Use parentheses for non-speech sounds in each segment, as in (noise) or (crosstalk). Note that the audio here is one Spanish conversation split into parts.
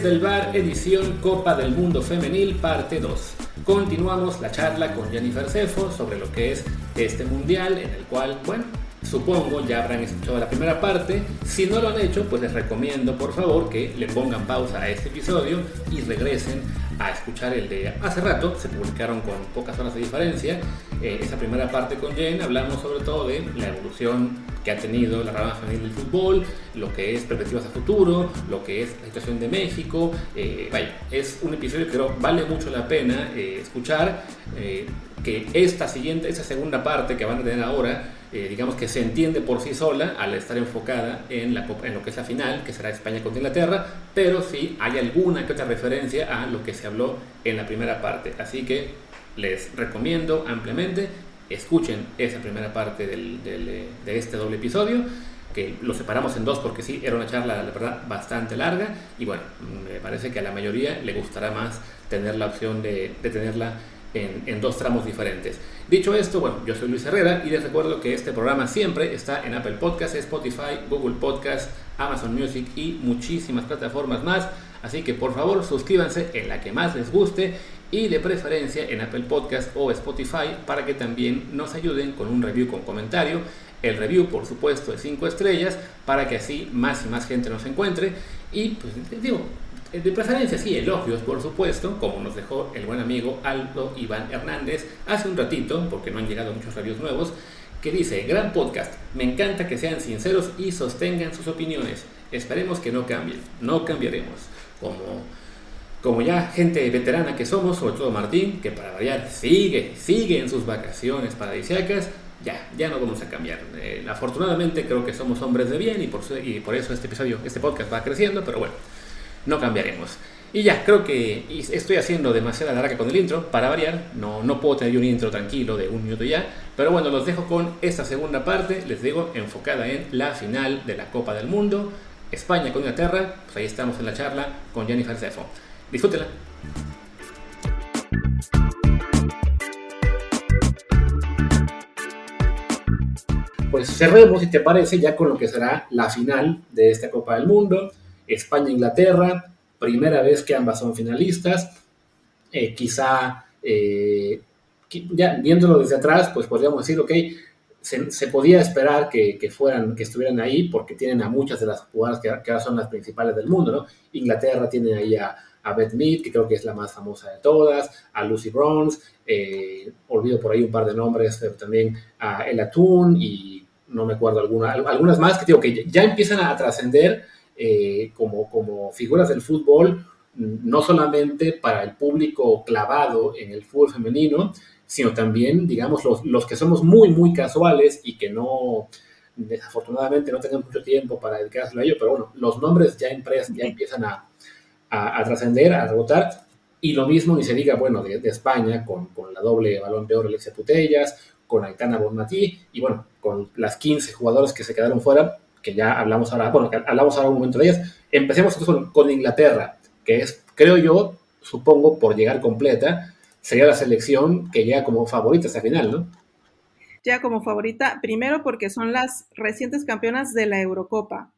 Desde el bar, edición Copa del Mundo Femenil, parte 2. Continuamos la charla con Jennifer Cefo sobre lo que es este mundial, en el cual, bueno, supongo ya habrán escuchado la primera parte. Si no lo han hecho, pues les recomiendo por favor que le pongan pausa a este episodio y regresen a escuchar el de hace rato. Se publicaron con pocas horas de diferencia. Eh, esa primera parte con Jen hablamos sobre todo de la evolución que ha tenido la rama femenil del fútbol, lo que es perspectivas a futuro, lo que es la situación de México. Eh, vaya, es un episodio que creo vale mucho la pena eh, escuchar. que esta siguiente, esta segunda parte que van a tener ahora, eh, digamos que se entiende por sí sola al estar enfocada en, lo que es la final, que será España contra Inglaterra, pero sí hay alguna que otra referencia a lo que se habló en la primera parte. Así que les recomiendo ampliamente escuchen esa primera parte del, del, de este doble episodio que lo separamos en dos porque sí, era una charla, la verdad, bastante larga y bueno, me parece que a la mayoría le gustará más tener la opción de, de tenerla en, dos tramos diferentes. Dicho esto, bueno, yo soy Luis Herrera y les recuerdo que este programa siempre está en Apple Podcasts, Spotify, Google Podcasts, Amazon Music y muchísimas plataformas más. Así que por favor suscríbanse en la que más les guste y de preferencia en Apple Podcasts o Spotify para que también nos ayuden con un review con comentario. El review, por supuesto, de 5 estrellas para que así más y más gente nos encuentre. Y pues digo, de preferencia, sí, elogios, por supuesto, como nos dejó el buen amigo Aldo Iván Hernández hace un ratito, porque no han llegado muchos reviews nuevos, que dice, gran podcast, me encanta que sean sinceros y sostengan sus opiniones. Esperemos que no cambien, no cambiaremos. Como, como ya gente veterana que somos, sobre todo Martín, que para variar sigue, sigue en sus vacaciones paradisíacas, ya, ya no vamos a cambiar. Eh, afortunadamente creo que somos hombres de bien y por, y por eso este episodio, este podcast va creciendo, pero bueno no cambiaremos. Y ya, creo que estoy haciendo demasiada larga con el intro, para variar, no, no puedo tener un intro tranquilo de un minuto ya, pero bueno, los dejo con esta segunda parte, les digo, enfocada en la final de la Copa del Mundo, España con Inglaterra, pues ahí estamos en la charla con Jennifer Cefo. Disfrútenla. Pues cerremos, si te parece, ya con lo que será la final de esta Copa del Mundo. España-Inglaterra, primera vez que ambas son finalistas, eh, quizá, eh, viéndolo desde atrás, pues podríamos decir, ok, se, podía esperar que, fueran, que estuvieran ahí porque tienen a muchas de las jugadoras que, ahora son las principales del mundo, ¿no? Inglaterra tiene ahí a, Beth Mead, que creo que es la más famosa de todas, a Lucy Bronze, eh, olvido por ahí un par de nombres, pero también a Ella Toon y no me acuerdo alguna, algunas más que digo que ya empiezan a trascender eh, como, como figuras del fútbol, no solamente para el público clavado en el fútbol femenino, sino también, digamos, los, los que somos muy, muy casuales y que no, desafortunadamente no tengan mucho tiempo para dedicarse a ello, pero bueno, los nombres ya impresos ya empiezan a, a, trascender, a rebotar, y lo mismo ni se diga, bueno, de, España, con, con, la doble balón de oro Alexia Putellas, con Aitana Bonmatí, y bueno, con las 15 jugadores que se quedaron fuera, que ya hablamos ahora, bueno, hablamos ahora un momento de ellas. Empecemos con, Inglaterra, que es, creo yo, supongo, por llegar completa, sería la selección que llega como favorita hasta final, ¿no? Ya como favorita, primero porque son las recientes campeonas de la Eurocopa.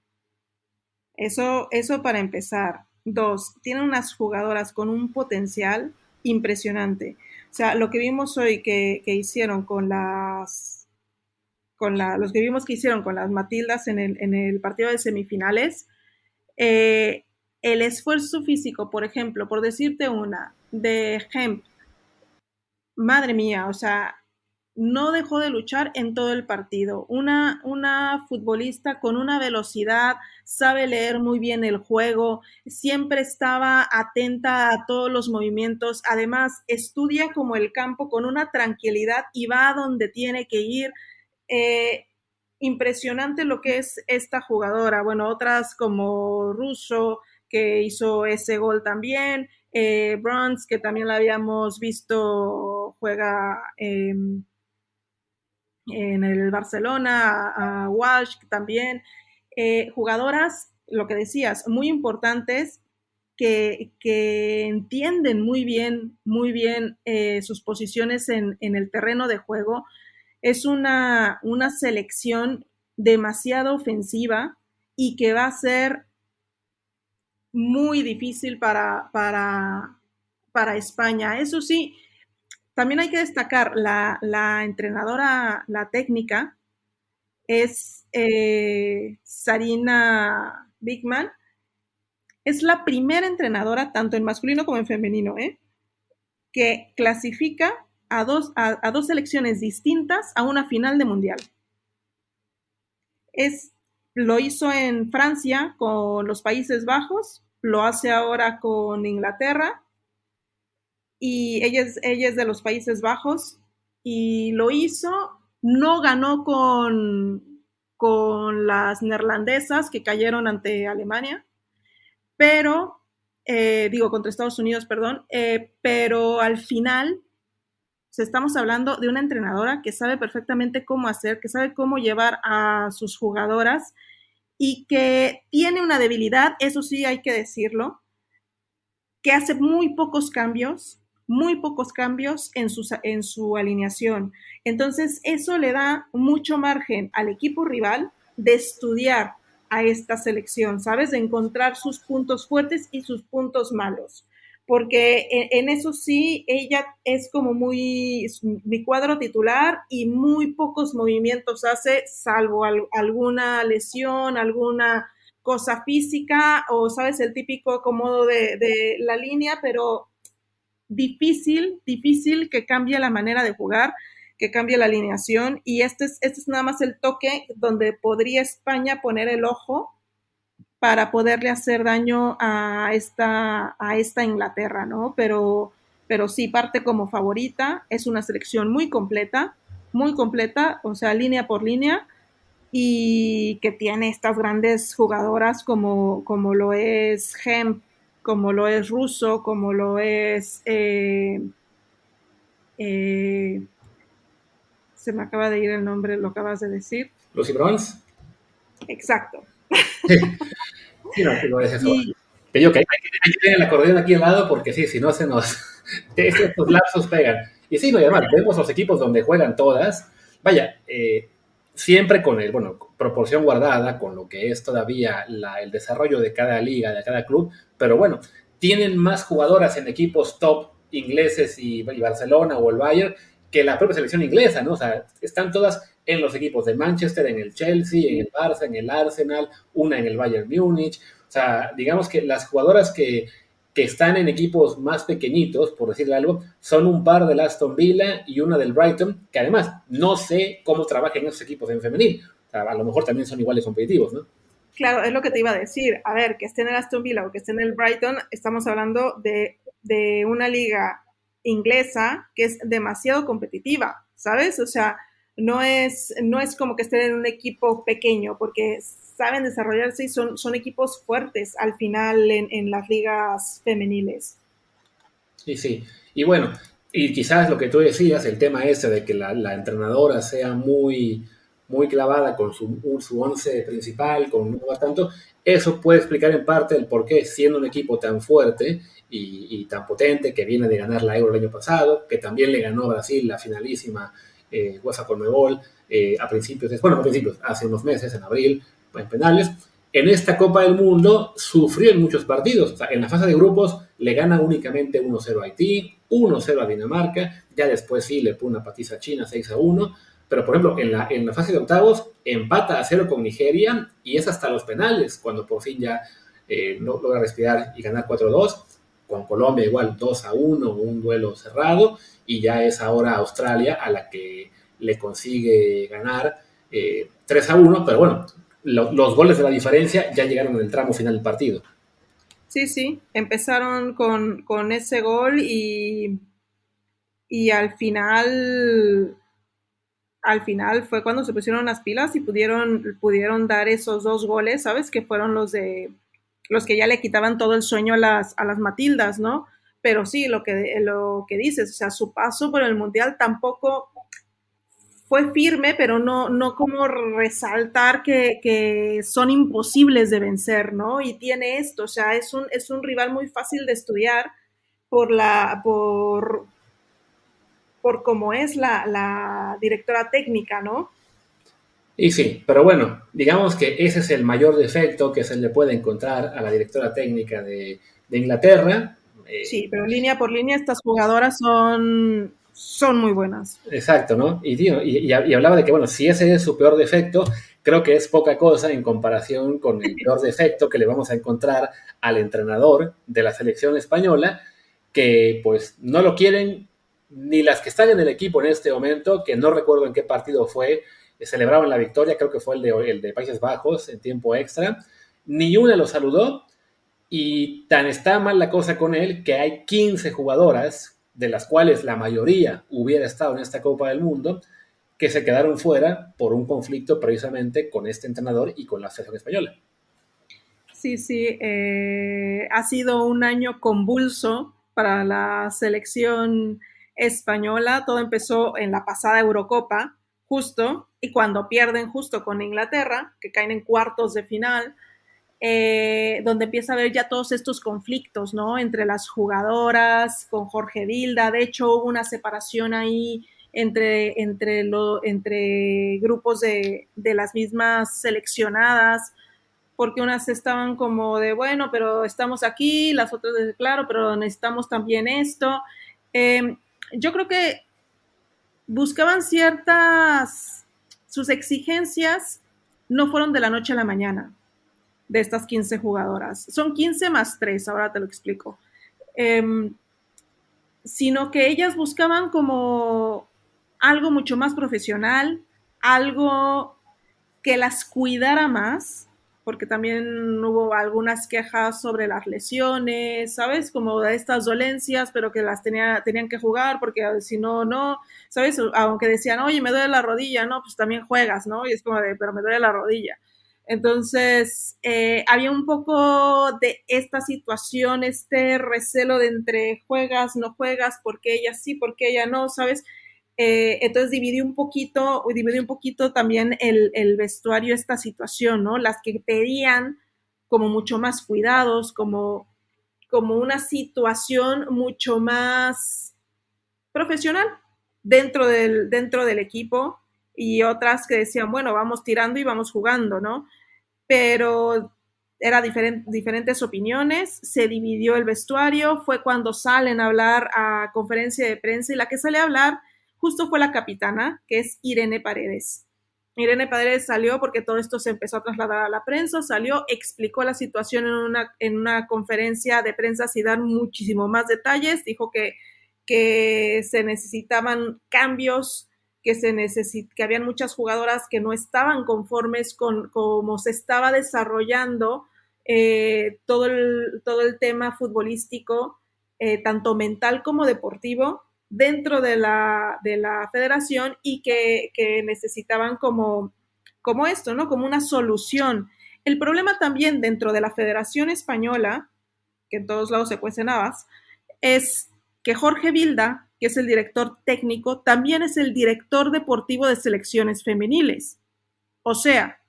Eso, eso para empezar. Dos, tienen unas jugadoras con un potencial impresionante. O sea, lo que vimos hoy que, que hicieron con las los que vimos que hicieron con las Matildas en el, partido de semifinales, eh, el esfuerzo físico, por ejemplo, por decirte una, de Hemp, madre mía, o sea, no dejó de luchar en todo el partido. Una, una futbolista con una velocidad, sabe leer muy bien el juego, siempre estaba atenta a todos los movimientos, además estudia como el campo con una tranquilidad y va a donde tiene que ir eh, impresionante lo que es esta jugadora. Bueno, otras como Russo, que hizo ese gol también, eh, Bronze, que también la habíamos visto, juega en el Barcelona, a, Walsh también. Eh, jugadoras, lo que decías, muy importantes que, entienden muy bien, muy bien eh, sus posiciones en, el terreno de juego es una, una selección demasiado ofensiva y que va a ser muy difícil para, para, para España. Eso sí, también hay que destacar la, la entrenadora, la técnica, es eh, Sarina Bigman. Es la primera entrenadora, tanto en masculino como en femenino, ¿eh? que clasifica a dos, a, dos selecciones distintas a una final de mundial. Es, lo hizo en Francia con los Países Bajos, lo hace ahora con Inglaterra y ella es, de los Países Bajos y lo hizo, no ganó con, con las neerlandesas que cayeron ante Alemania, pero, eh, digo, contra Estados Unidos, perdón, eh, pero al final estamos hablando de una entrenadora que sabe perfectamente cómo hacer, que sabe cómo llevar a sus jugadoras y que tiene una debilidad, eso sí hay que decirlo, que hace muy pocos cambios, muy pocos cambios en su, en su alineación. Entonces, eso le da mucho margen al equipo rival de estudiar a esta selección, ¿sabes? De encontrar sus puntos fuertes y sus puntos malos porque en, eso sí, ella es como muy, mi cuadro titular y muy pocos movimientos hace, salvo alguna lesión, alguna cosa física o, sabes, el típico acomodo de, de la línea, pero difícil, difícil que cambie la manera de jugar, que cambie la alineación. Y este es, este es nada más el toque donde podría España poner el ojo para poderle hacer daño a esta, a esta Inglaterra, ¿no? Pero, pero sí parte como favorita, es una selección muy completa, muy completa, o sea, línea por línea, y que tiene estas grandes jugadoras como, como lo es Hemp, como lo es Russo, como lo es... Eh, eh, se me acaba de ir el nombre, lo acabas de decir. Lucy Bronze. Exacto. Sí, (laughs) no, lo es eso. Te digo que hay, que tener el acordeón aquí al lado porque sí, si no se nos... (laughs) estos lapsos pegan. Y sí, no, y además, vemos los equipos donde juegan todas. Vaya, eh, siempre con el, bueno, proporción guardada, con lo que es todavía el desarrollo de cada liga, de cada club, pero bueno, tienen más jugadoras en equipos top ingleses y, y Barcelona o el Bayern que la propia selección inglesa, ¿no? O sea, están todas en los equipos de Manchester, en el Chelsea, en el Barça, en el Arsenal, una en el Bayern Múnich. O sea, digamos que las jugadoras que, están en equipos más pequeñitos, por decirle algo, son un par del Aston Villa y una del Brighton, que además no sé cómo trabajan esos equipos en femenil. O sea, a lo mejor también son iguales competitivos, ¿no? Claro, es lo que te iba a decir. A ver, que esté en el Aston Villa o que esté en el Brighton, estamos hablando de, de una liga inglesa que es demasiado competitiva, ¿sabes? O sea, no es, no es como que estén en un equipo pequeño, porque saben desarrollarse y son, son equipos fuertes al final en, las ligas femeniles. Sí, sí. Y bueno, y quizás lo que tú decías, el tema ese de que la, entrenadora sea muy, muy clavada con su, su once principal, con no tanto, eso puede explicar en parte el por qué, siendo un equipo tan fuerte y, tan potente, que viene de ganar la Euro el año pasado, que también le ganó a Brasil la finalísima eh, UEFA Conmebol eh, a principios, bueno, a principios, hace unos meses, en abril, en penales. En esta Copa del Mundo sufrió en muchos partidos. en la fase de grupos le gana únicamente 1-0 a Haití, 1-0 a Dinamarca, ya después sí le pone una patiza a China 6-1. Pero, por ejemplo, en la, en la fase de octavos empata a 0 con Nigeria y es hasta los penales, cuando por fin ya eh, no logra respirar y ganar 4-2 con Colombia igual 2 a 1, un duelo cerrado, y ya es ahora Australia a la que le consigue ganar 3 eh, a 1, pero bueno, los goles de la diferencia ya llegaron en el tramo final del partido. Sí, sí, empezaron con, con ese gol y, y al final al final fue cuando se pusieron las pilas y pudieron, pudieron dar esos dos goles, ¿sabes? Que fueron los de los que ya le quitaban todo el sueño a las, a las Matildas, ¿no? Pero sí, lo que, lo que dices, o sea, su paso por el Mundial tampoco fue firme, pero no, no como resaltar que, son imposibles de vencer, ¿no? Y tiene esto, o sea, es un, es un rival muy fácil de estudiar por la, por, por cómo es la, la directora técnica, ¿no? Y sí, pero bueno, digamos que ese es el mayor defecto que se le puede encontrar a la directora técnica de, Inglaterra. Eh, sí, pero línea por línea estas jugadoras son, son muy buenas. Exacto, ¿no? Y, y, hablaba de que, bueno, si ese es su peor defecto, creo que es poca cosa en comparación con el peor (laughs) defecto que le vamos a encontrar al entrenador de la selección española, que pues no lo quieren ni las que están en el equipo en este momento, que no recuerdo en qué partido fue, celebraban la victoria, creo que fue el de, el de Países Bajos en tiempo extra, ni una lo saludó y tan está mal la cosa con él que hay 15 jugadoras, de las cuales la mayoría hubiera estado en esta Copa del Mundo, que se quedaron fuera por un conflicto precisamente con este entrenador y con la selección española. Sí, sí, eh, ha sido un año convulso para la selección española. Todo empezó en la pasada Eurocopa, justo, y cuando pierden justo con Inglaterra, que caen en cuartos de final, eh, donde empieza a haber ya todos estos conflictos, ¿no? Entre las jugadoras, con Jorge Vilda. De hecho, hubo una separación ahí entre, entre, lo, entre grupos de, de las mismas seleccionadas porque unas estaban como de, bueno, pero estamos aquí, las otras claro, pero necesitamos también esto. Em, yo creo que buscaban ciertas, sus exigencias no fueron de la noche a la mañana de estas 15 jugadoras. Son 15 más 3, ahora te lo explico. Em, sino que ellas buscaban como algo mucho más profesional, algo que las cuidara más, porque también hubo algunas quejas sobre las lesiones, ¿sabes? Como de estas dolencias, pero que las tenía, tenían que jugar porque si no, no, ¿sabes? Aunque decían, oye, me duele la rodilla, ¿no? Pues también juegas, ¿no? Y es como de, pero me duele la rodilla. Entonces, eh, había un poco de esta situación, este recelo de entre juegas, no juegas, porque ella sí, porque ella no, ¿sabes? Eh, entonces dividí un poquito, un poquito también el, vestuario, esta situación, ¿no? Las que pedían como mucho más cuidados, como, como una situación mucho más profesional dentro del, dentro del equipo y otras que decían, bueno, vamos tirando y vamos jugando, ¿no? Pero era diferentes opiniones, se dividió el vestuario, fue cuando salen a hablar a conferencia de prensa y la que sale a hablar justo fue la capitana, que es Irene Paredes. Irene Paredes salió porque todo esto se empezó a trasladar a la prensa, salió, explicó la situación en una, en una conferencia de prensa sin dar muchísimo más detalles, dijo que, que se necesitaban cambios, que, se necesit que habían muchas jugadoras que no estaban conformes con cómo se estaba desarrollando eh, todo, el, todo el tema futbolístico, eh, tanto mental como deportivo, dentro de la, de la federación y que, necesitaban como, como esto, ¿no? Como una solución. El problema también dentro de la Federación Española, que en todos lados se cuecen habas, es que Jorge Vilda, que es el director técnico, también es el director deportivo de selecciones femeniles. O sea,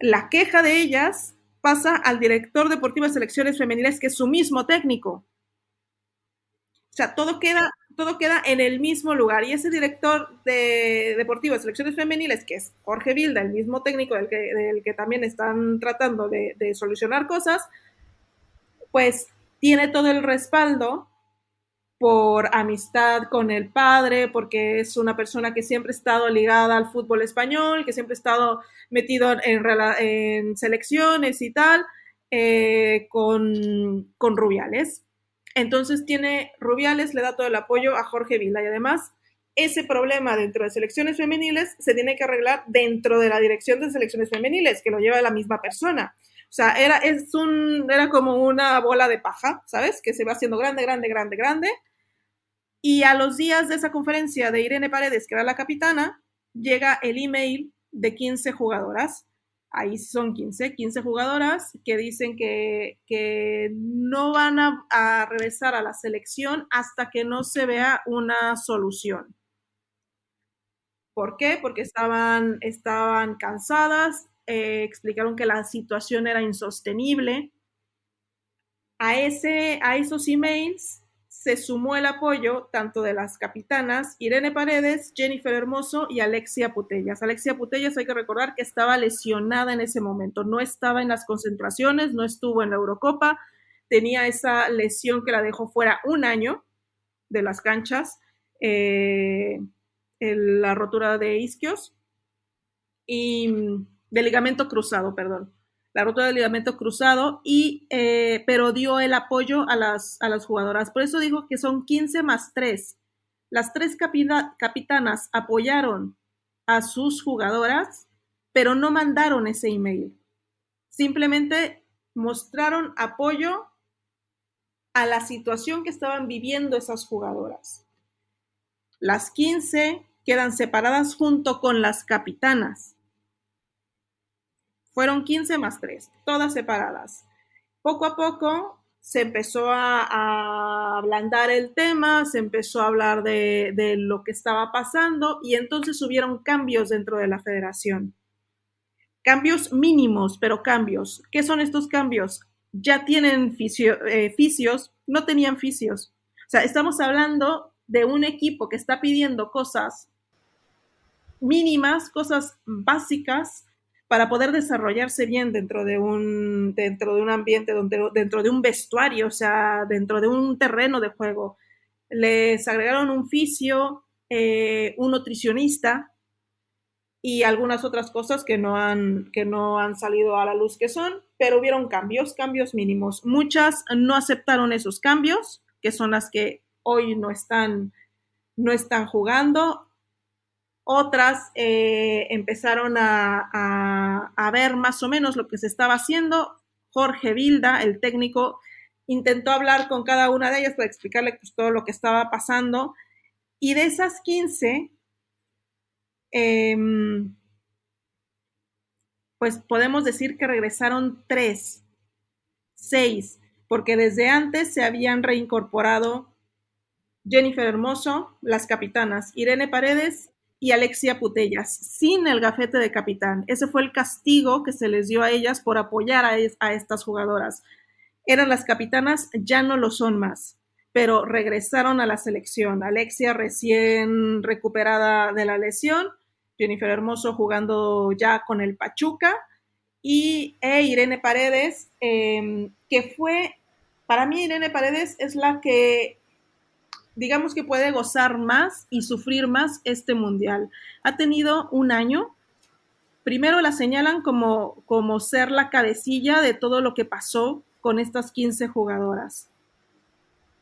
la queja de ellas pasa al director deportivo de selecciones femeniles, que es su mismo técnico. Sea, todo queda todo queda en el mismo lugar. Y ese director de deportivo de selecciones femeniles, que es Jorge Vilda, el mismo técnico del que, del que también están tratando de, solucionar cosas, pues tiene todo el respaldo por amistad con el padre, porque es una persona que siempre ha estado ligada al fútbol español, que siempre ha estado metido en, en selecciones y tal, eh, con, con Rubiales. Entonces tiene Rubiales, le da todo el apoyo a Jorge Vila y además ese problema dentro de selecciones femeniles se tiene que arreglar dentro de la dirección de selecciones femeniles, que lo lleva la misma persona. O sea, era, es un, era como una bola de paja, ¿sabes? Que se va haciendo grande, grande, grande, grande. Y a los días de esa conferencia de Irene Paredes, que era la capitana, llega el email de 15 jugadoras ahí son 15, 15 jugadoras que dicen que, no van a, regresar a la selección hasta que no se vea una solución. ¿Por qué? Porque estaban, estaban cansadas, eh, explicaron que la situación era insostenible. A, ese, a esos emails se sumó el apoyo tanto de las capitanas Irene Paredes, Jennifer Hermoso y Alexia Putellas. Alexia Putellas hay que recordar que estaba lesionada en ese momento, no estaba en las concentraciones, no estuvo en la Eurocopa, tenía esa lesión que la dejó fuera un año de las canchas, eh, la rotura de isquios y mm, de ligamento cruzado, perdón la ruta del ligamento cruzado, y, eh, pero dio el apoyo a las, a las jugadoras. Por eso digo que son 15 más 3. Las tres capitanas apoyaron a sus jugadoras, pero no mandaron ese email. Simplemente mostraron apoyo a la situación que estaban viviendo esas jugadoras. Las 15 quedan separadas junto con las capitanas. Fueron 15 más 3, todas separadas. Poco a poco se empezó a, ablandar el tema, se empezó a hablar de, de lo que estaba pasando y entonces hubieron cambios dentro de la federación. Cambios mínimos, pero cambios. ¿Qué son estos cambios? Ya tienen eh, fisios, no tenían fisios. O sea, estamos hablando de un equipo que está pidiendo cosas mínimas, cosas básicas, para poder desarrollarse bien dentro de un, dentro de un ambiente, dentro de un vestuario, o sea, dentro de un terreno de juego. Les agregaron un fisio, eh, un nutricionista y algunas otras cosas que no, han, que no han salido a la luz que son, pero hubieron cambios, cambios mínimos. Muchas no aceptaron esos cambios, que son las que hoy no están, no están jugando otras eh, empezaron a, ver más o menos lo que se estaba haciendo. Jorge Vilda, el técnico, intentó hablar con cada una de ellas para explicarle pues, todo lo que estaba pasando. Y de esas 15, em, pues podemos decir que regresaron tres, seis, porque desde antes se habían reincorporado Jennifer Hermoso, las capitanas, Irene Paredes y Alexia Putellas, sin el gafete de capitán. Ese fue el castigo que se les dio a ellas por apoyar a, estas jugadoras. Eran las capitanas, ya no lo son más, pero regresaron a la selección. Alexia recién recuperada de la lesión, Jennifer Hermoso jugando ya con el Pachuca y e Irene Paredes, em, que fue, para mí Irene Paredes es la que digamos que puede gozar más y sufrir más este mundial. Ha tenido un año. Primero la señalan como, como ser la cabecilla de todo lo que pasó con estas 15 jugadoras.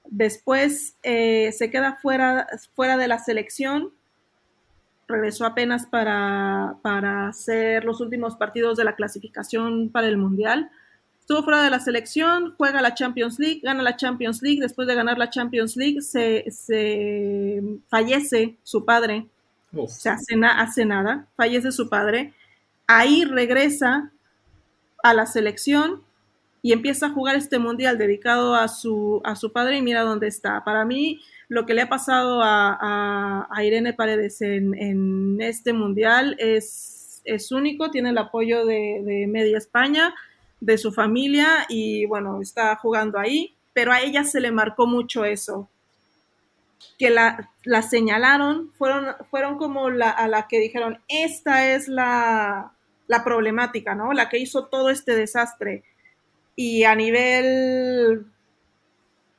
Después eh, se queda fuera, fuera de la selección. Regresó apenas para, para hacer los últimos partidos de la clasificación para el Mundial estuvo fuera de la selección, juega la Champions League, gana la Champions League, después de ganar la Champions League se, fallece su padre, o sea, hace, hace nada, fallece su padre, ahí regresa a la selección y empieza a jugar este mundial dedicado a su, a su padre y mira dónde está. Para mí, lo que le ha pasado a, Irene Paredes en, este mundial es, es único, tiene el apoyo de, de Media España, de su familia y bueno, está jugando ahí, pero a ella se le marcó mucho eso, que la, la señalaron, fueron, fueron como la, a la que dijeron, esta es la, la problemática, ¿no? La que hizo todo este desastre. Y a nivel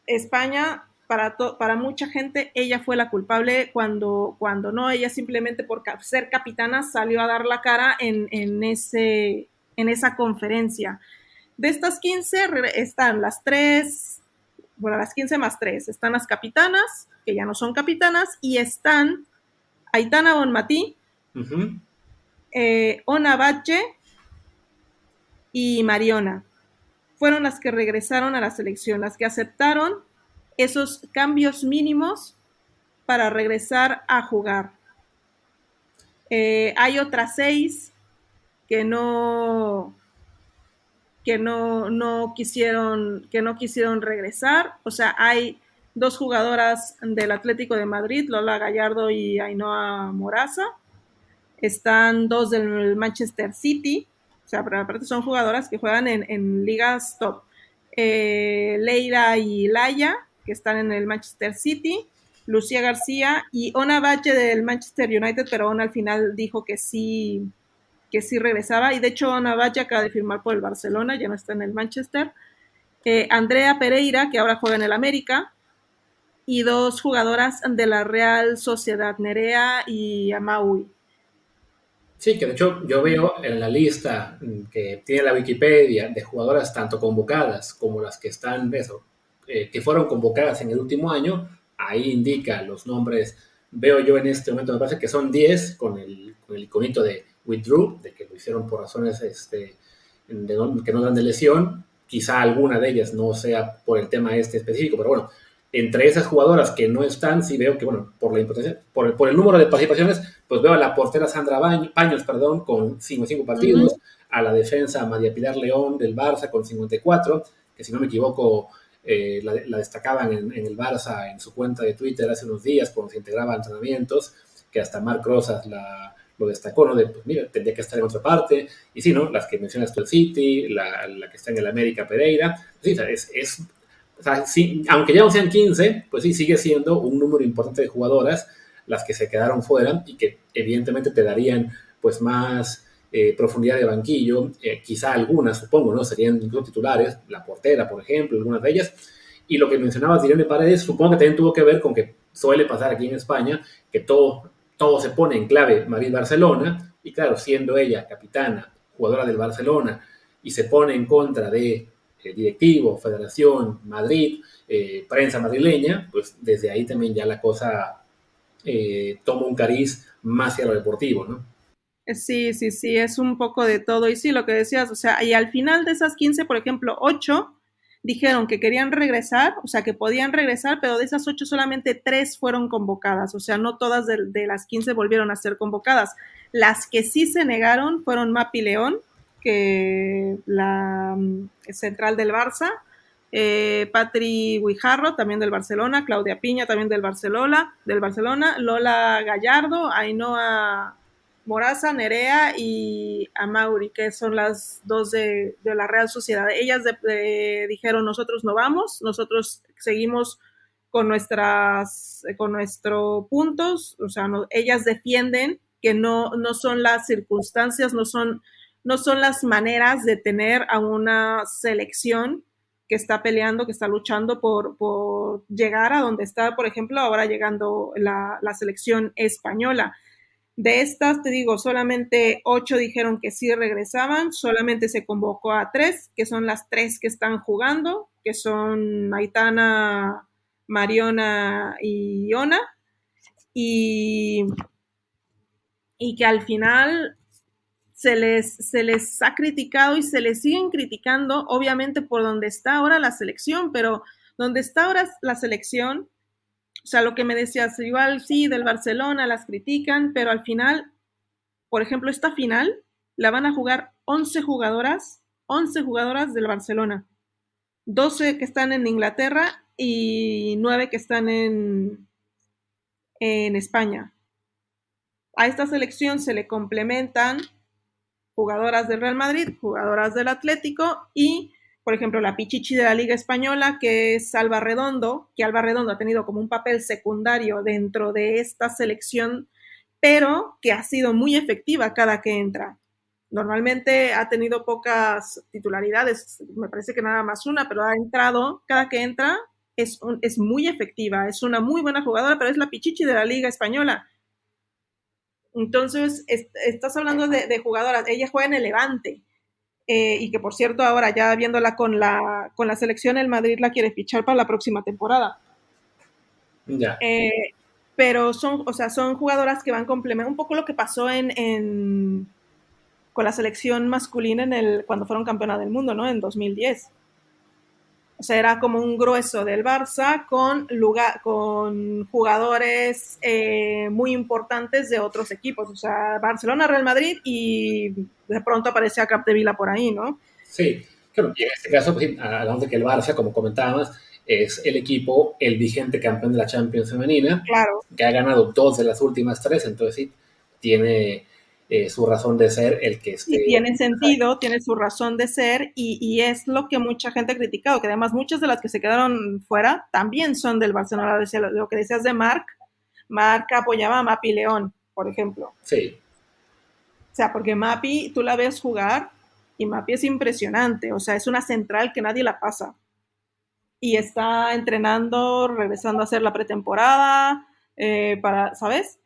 España, para, para mucha gente, ella fue la culpable cuando, cuando no, ella simplemente por ser capitana salió a dar la cara en, en ese, en esa conferencia. De estas 15 están las tres, bueno, las 15 más 3, están las capitanas, que ya no son capitanas, y están Aitana Bonmatí, eh, Ona Bache y Mariona. Fueron las que regresaron a la selección, las que aceptaron esos cambios mínimos para regresar a jugar. Eh, hay otras seis que no, que no, no, quisieron, que no quisieron regresar. O sea, hay dos jugadoras del Atlético de Madrid, Lola Gallardo y Ainhoa Moraza. Están dos del Manchester City. O sea, pero aparte son jugadoras que juegan en, ligas top. Eh, Leira y Laia, que están en el Manchester City, Lucía García y Ona Valle del Manchester United, pero Ona al final dijo que sí, que sí regresaba. Y de hecho, Ona Valle acaba de firmar por el Barcelona, ya no está en el Manchester. Eh, Andrea Pereira, que ahora juega en el América. Y dos jugadoras de la Real Sociedad, Nerea y Amaui. Sí, que de hecho yo veo en la lista que tiene la Wikipedia de jugadoras tanto convocadas como las que están, eso, eh, que fueron convocadas en el último año, ahí indica los nombres, veo yo en este momento, me parece que son 10 con el, con el iconito de withdrew, de que lo hicieron por razones este, que no dan de lesión, quizá alguna de ellas no sea por el tema este específico, pero bueno, entre esas jugadoras que no están, sí veo que, bueno, por la importancia, por el, por el número de participaciones, pues veo a la portera Sandra Paños, perdón, con 55 partidos, a la defensa María Pilar León del Barça con 54, que si no me equivoco, eh, la, destacaban en, el Barça en su cuenta de Twitter hace unos días cuando se integraba a entrenamientos, que hasta Marc Rosas la, lo destacó, ¿no? De, pues mira, tendría que estar en otra parte. Y sí, ¿no? Las que mencionas tú, el City, la, la, que está en el América Pereira. Sí, es, es o sea, sí, aunque ya no sean 15, pues sí, sigue siendo un número importante de jugadoras las que se quedaron fuera y que evidentemente te darían pues más eh, profundidad de banquillo, eh, quizá algunas, supongo, ¿no? Serían incluso titulares, la portera, por ejemplo, algunas de ellas. Y lo que mencionabas Irene Paredes, supongo que también tuvo que ver con que suele pasar aquí en España, que todo, todo se pone en clave Madrid-Barcelona, y claro, siendo ella capitana, jugadora del Barcelona, y se pone en contra de eh, directivo, federación, Madrid, prensa madrileña, pues desde ahí también ya la cosa toma un cariz más hacia lo deportivo, ¿no? Sí, sí, sí, es un poco de todo. Y sí, lo que decías, o sea, y al final de esas 15, por ejemplo, 8 dijeron que querían regresar, o sea, que podían regresar, pero de esas 8 solamente 3 fueron convocadas, o sea, no todas de, las 15 volvieron a ser convocadas. Las que sí se negaron fueron Mapi León, que la mm, central del Barça, eh, Patri Guijarro, también del Barcelona, Claudia Piña, también del Barcelona, del Barcelona, Lola Gallardo, Ainhoa Moraza, Nerea y Amauri, que son las dos de, la Real Sociedad. Ellas dijeron, nosotros no vamos, nosotros seguimos con nuestras, con nuestros puntos, o sea, ellas defienden que no, no son las circunstancias, no son, no son las maneras de tener a una selección que está peleando, que está luchando por, por llegar a donde está, por ejemplo, ahora llegando la, la selección española de estas, te digo, solamente ocho dijeron que sí regresaban, solamente se convocó a tres, que son las tres que están jugando, que son Aitana, Mariona y Iona, y, y que al final se les, se les ha criticado y se les siguen criticando, obviamente por donde está ahora la selección, pero donde está ahora la selección o sea, lo que me decías, igual sí, del Barcelona las critican, pero al final, por ejemplo, esta final la van a jugar 11 jugadoras, 11 jugadoras del Barcelona. 12 que están en Inglaterra y 9 que están en, en España. A esta selección se le complementan jugadoras del Real Madrid, jugadoras del Atlético y por ejemplo, la Pichichi de la Liga Española, que es Alba Redondo, que Alba Redondo ha tenido como un papel secundario dentro de esta selección, pero que ha sido muy efectiva cada que entra. Normalmente ha tenido pocas titularidades, me parece que nada más una, pero ha entrado, cada que entra es, es muy efectiva, es una muy buena jugadora, pero es la Pichichi de la Liga Española. Entonces, estás hablando de, de, jugadoras, ella juega en el Levante, eh, y que por cierto ahora ya viéndola con la, con la selección, el Madrid la quiere fichar para la próxima temporada. Ya. Eh, pero son, o sea, son jugadoras que van complementando un poco lo que pasó en, en, con la selección masculina en el, cuando fueron campeona del mundo, ¿no? En 2010. O sea, era como un grueso del Barça con, lugar, con jugadores eh, muy importantes de otros equipos. O sea, Barcelona, Real Madrid y de pronto aparecía Capdevila por ahí, ¿no? Sí, claro. Y en este caso, pues, hablamos de que el Barça, como comentábamos, es el equipo, el vigente campeón de la Champions femenina. Claro. Que ha ganado dos de las últimas tres. Entonces, sí, tiene eh, su razón de ser el que esté. tiene sentido, tiene su razón de ser y, es lo que mucha gente ha criticado, que además muchas de las que se quedaron fuera también son del Barcelona. Lo que decías de Marc, Marc apoyaba a Mapi León, por ejemplo. Sí. O sea, porque Mapi, tú la ves jugar y Mapi es impresionante, o sea, es una central que nadie la pasa. Y está entrenando, regresando a hacer la pretemporada, eh, para, ¿sabes?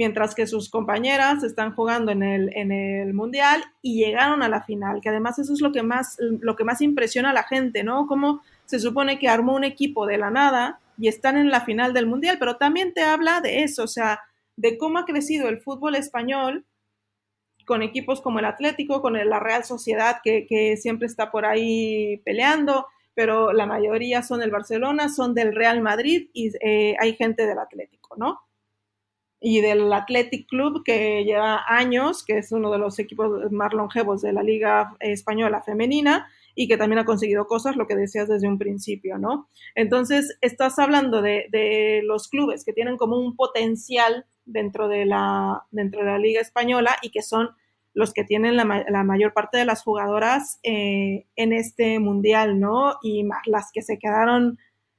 Mientras que sus compañeras están jugando en el, en el Mundial y llegaron a la final, que además eso es lo que más, lo que más impresiona a la gente, ¿no? Cómo se supone que armó un equipo de la nada y están en la final del Mundial, pero también te habla de eso, o sea, de cómo ha crecido el fútbol español con equipos como el Atlético, con la Real Sociedad, que, siempre está por ahí peleando, pero la mayoría son del Barcelona, son del Real Madrid y eh, hay gente del Atlético, ¿no? Y del Athletic Club, que lleva años, que es uno de los equipos más longevos de la Liga Española Femenina y que también ha conseguido cosas, lo que decías desde un principio, ¿no? Entonces, estás hablando de, los clubes que tienen como un potencial dentro de, la, dentro de la Liga Española y que son los que tienen la, mayor parte de las jugadoras eh, en este mundial, ¿no? Y más las que se quedaron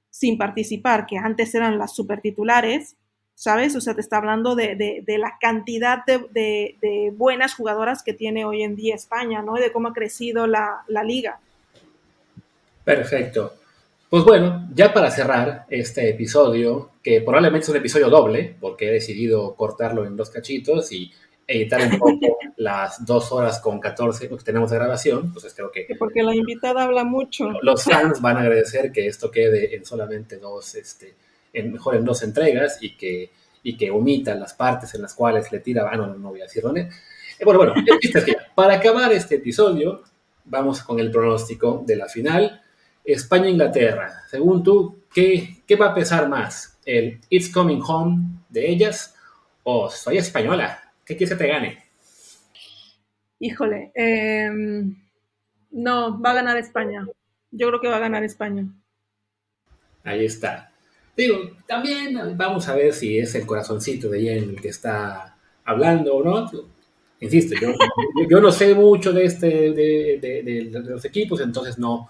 sin participar, que antes eran las super titulares, ¿sabes? O sea, te está hablando de, la cantidad de, buenas jugadoras que tiene hoy en día España, ¿no? Y de cómo ha crecido la, liga. Perfecto. Pues bueno, ya para cerrar este episodio, que probablemente es un episodio doble, porque he decidido cortarlo en dos cachitos y editar un poco (laughs) las dos horas con 14 que tenemos de grabación, pues creo que... Porque la invitada habla mucho. Los fans van a agradecer que esto quede en solamente dos, este, en, mejor en dos entregas y que, y que omita las partes en las cuales le tira, ah, no, no, voy a decir dónde. Eh, bueno, bueno, para acabar este episodio, vamos con el pronóstico de la final. España-Inglaterra, según tú, ¿qué, ¿qué va a pesar más? ¿El It's Coming Home de ellas o Soy Española? ¿Qué quieres que te gane? Híjole, em, no, va a ganar España. Yo creo que va a ganar España. Ahí está. Digo, también vamos a ver si es el corazoncito de Jen el que está hablando o no. Insisto, yo, no sé mucho de, este, de, los equipos, entonces no,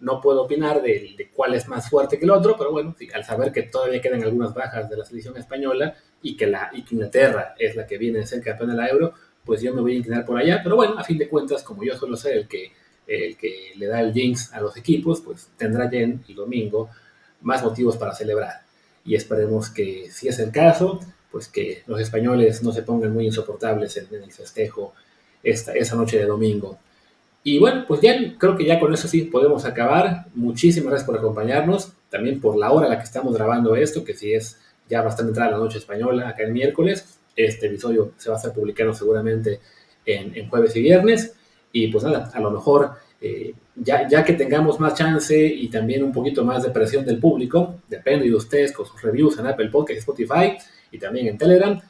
no puedo opinar de, cuál es más fuerte que el otro, pero bueno, al saber que todavía quedan algunas bajas de la selección española y que, la, y Inglaterra es la que viene a ser campeón de la Euro, pues yo me voy a inclinar por allá, pero bueno, a fin de cuentas, como yo suelo ser el que, el que le da el jinx a los equipos, pues tendrá Jen el domingo más motivos para celebrar. Y esperemos que, si es el caso, pues que los españoles no se pongan muy insoportables en, el festejo esta, esa noche de domingo. Y bueno, pues ya creo que ya con eso sí podemos acabar. Muchísimas gracias por acompañarnos, también por la hora a la que estamos grabando esto, que si es ya bastante entrada la noche española, acá el miércoles. Este episodio se va a estar publicando seguramente en, en jueves y viernes. Y pues nada, a lo mejor eh, ya, ya, que tengamos más chance y también un poquito más de presión del público, depende de ustedes con sus reviews en Apple Podcast, Spotify y también en Telegram,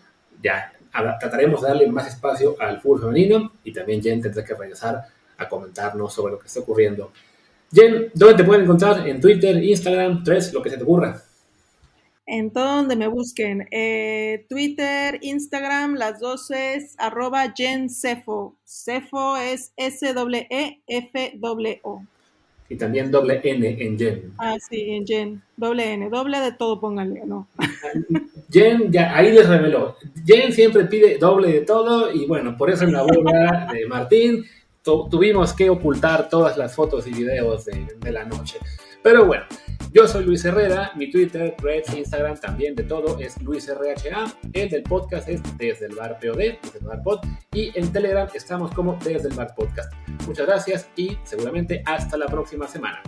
ya trataremos de darle más espacio al fútbol femenino y también Jen tendrá que regresar a comentarnos sobre lo que está ocurriendo. Jen, ¿dónde te pueden encontrar? En Twitter, Instagram, tres, lo que se te ocurra en todo donde me busquen. Eh, Twitter, Instagram, las dos es arroba Cefo. Cefo es S-E-F-O. Y también doble N en Jen. Ah, sí, en Jen. Doble N, doble de todo, pónganle, ¿no? (laughs) Jen, ya, ahí les reveló. Jen siempre pide doble de todo y bueno, por eso en la boda de Martín tuvimos que ocultar todas las fotos y videos de, de la noche. Pero bueno, yo soy Luis Herrera, mi Twitter, Threads, Instagram, también de todo es LuisRHA. El del podcast es Desde el Bar POD, Desde el Bar Pod. Y en Telegram estamos como Desde el Bar Podcast. Muchas gracias y seguramente hasta la próxima semana.